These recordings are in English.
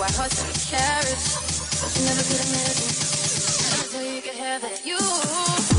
so I hustle and. But you never could have imagined. Until you could have it. You.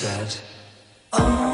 said, Oh.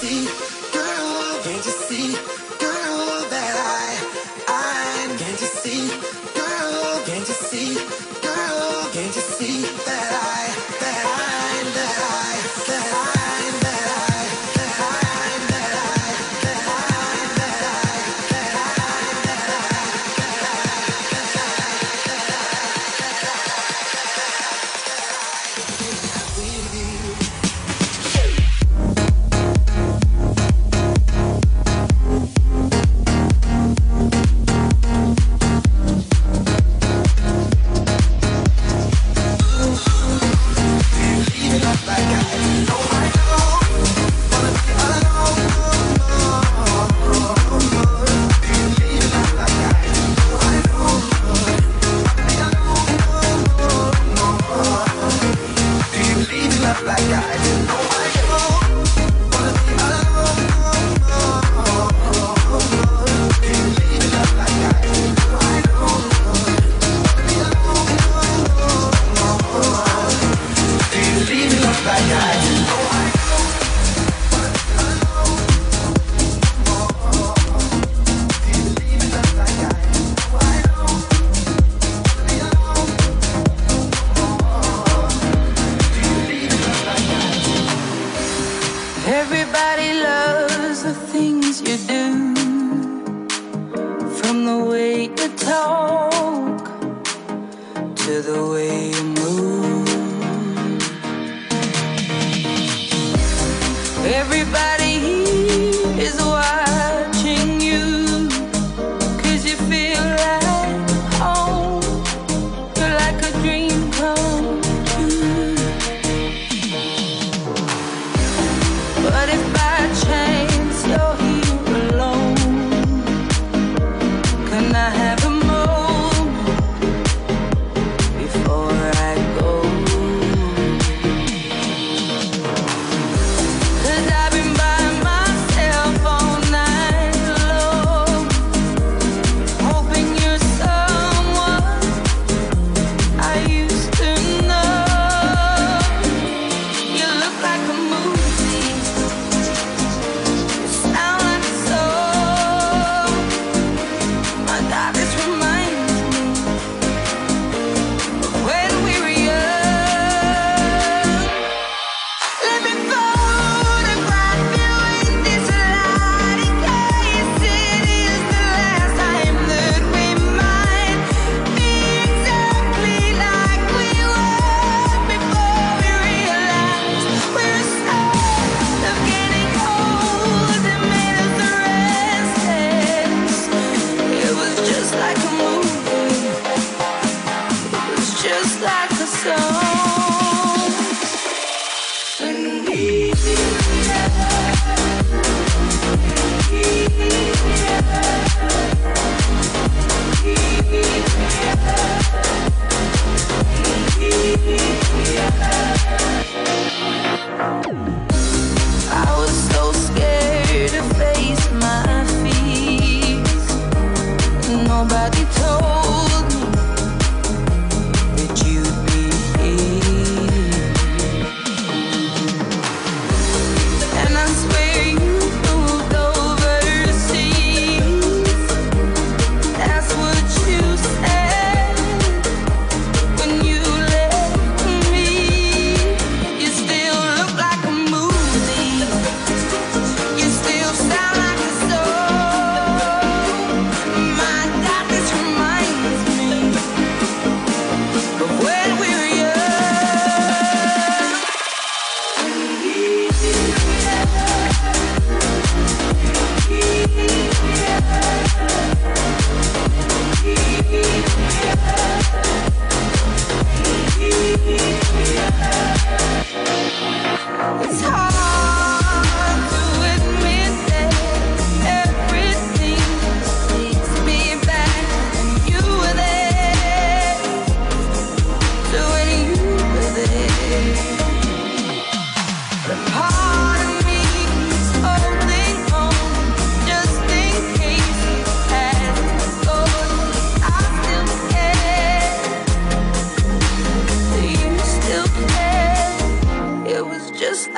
see, girl? Can't you see, girl, that I, I? Can't you see, girl? Can't you see, girl? Can't you see that I?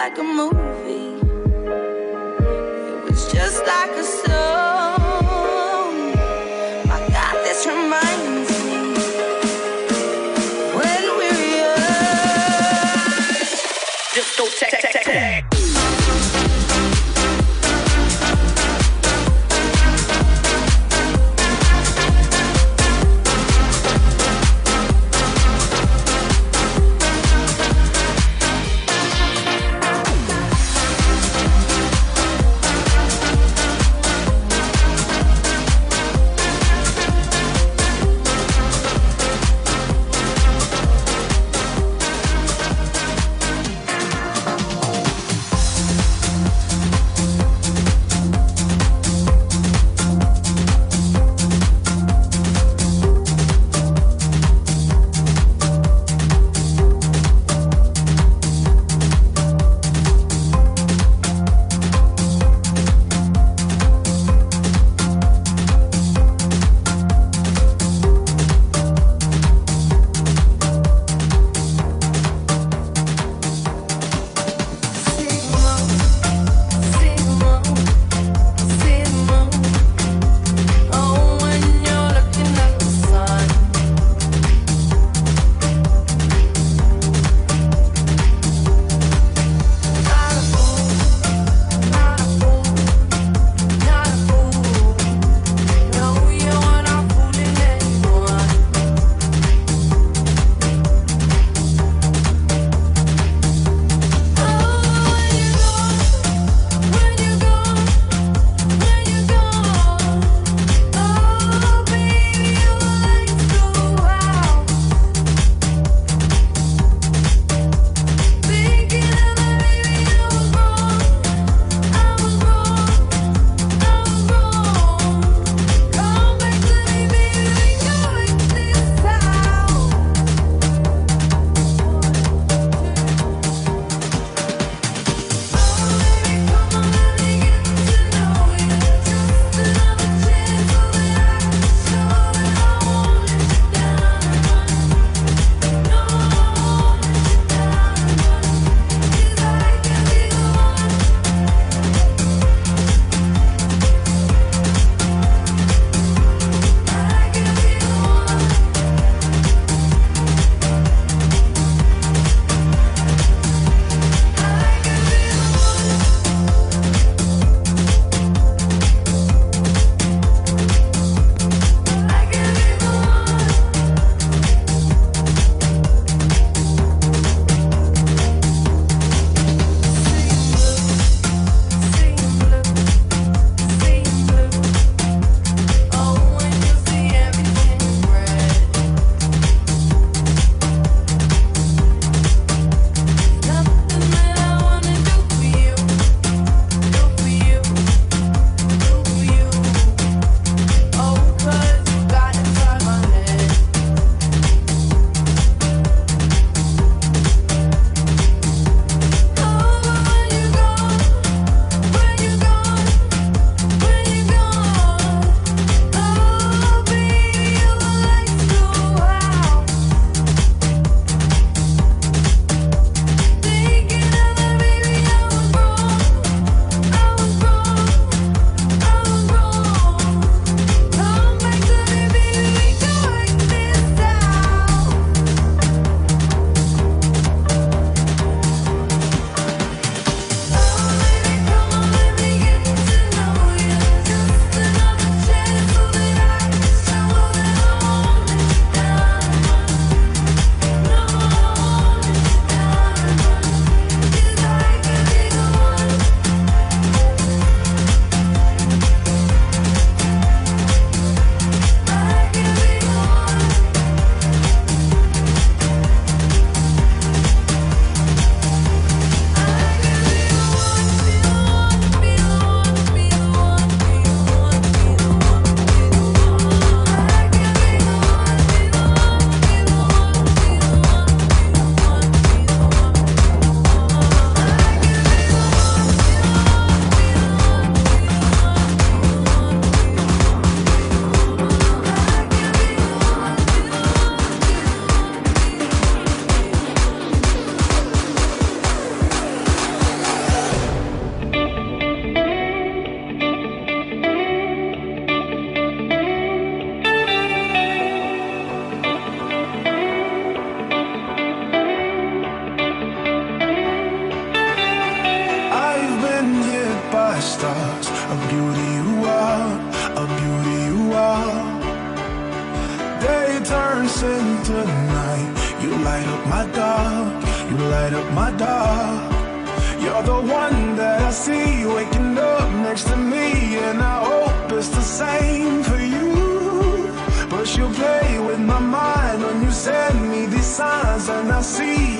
When we're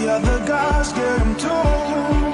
See other guys get them too.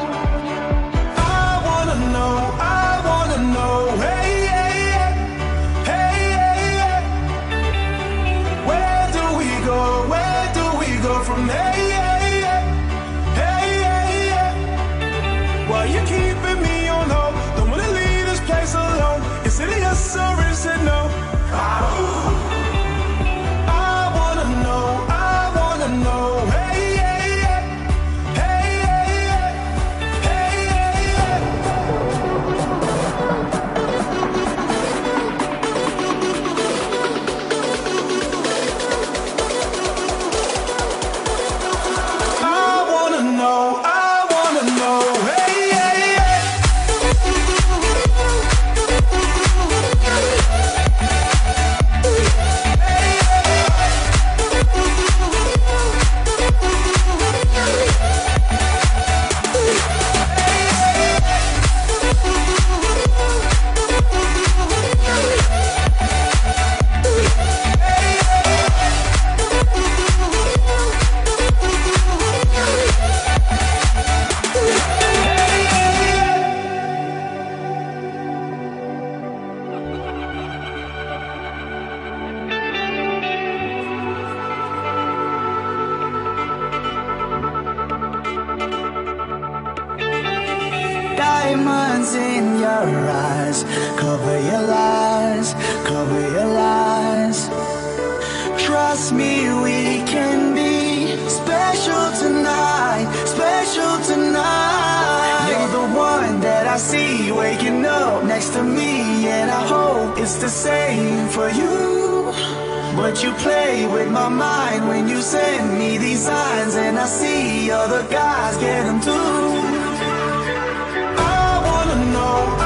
with my mind when you send me these signs and I see other guys get them too. I wanna know.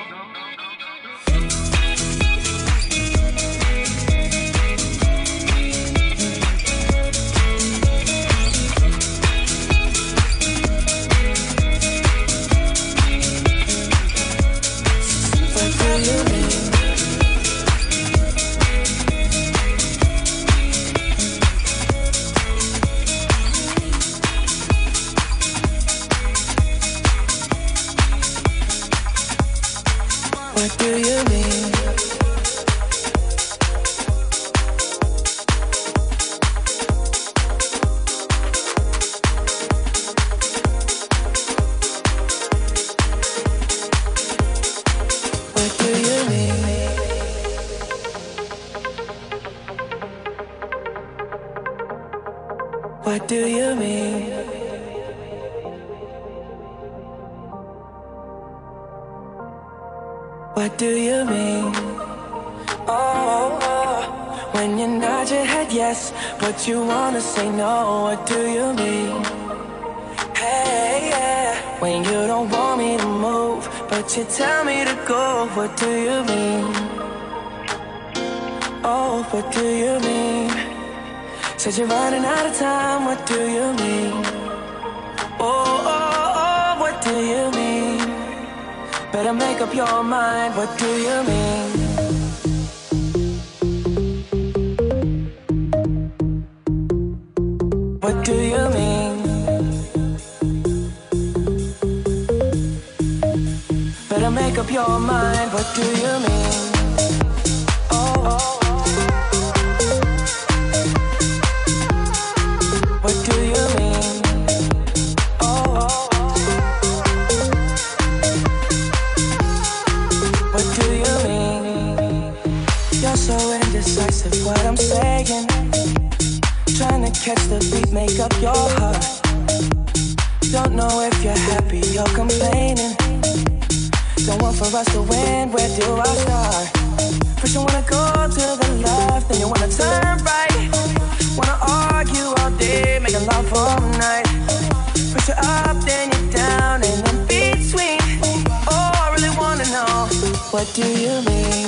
you. But you tell me to go. What do you mean? Oh, what do you mean? Said you're running out of time. What do you mean? Oh, oh, oh, what do you mean? Better make up your mind. What do you mean? What do you mean? Make up your mind. What do you mean? Oh, oh, what do you mean? Oh, oh, what do you mean? You're so indecisive. What I'm saying. Trying to catch the beat, make up your heart. Don't know if you're happy you're complaining. Don't want for us to win, where do I start? First you wanna go to the left, then you wanna turn right. Wanna argue all day, making love all night. Push you up, then you're down, and in between. Oh, I really wanna know, what do you mean?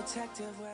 Your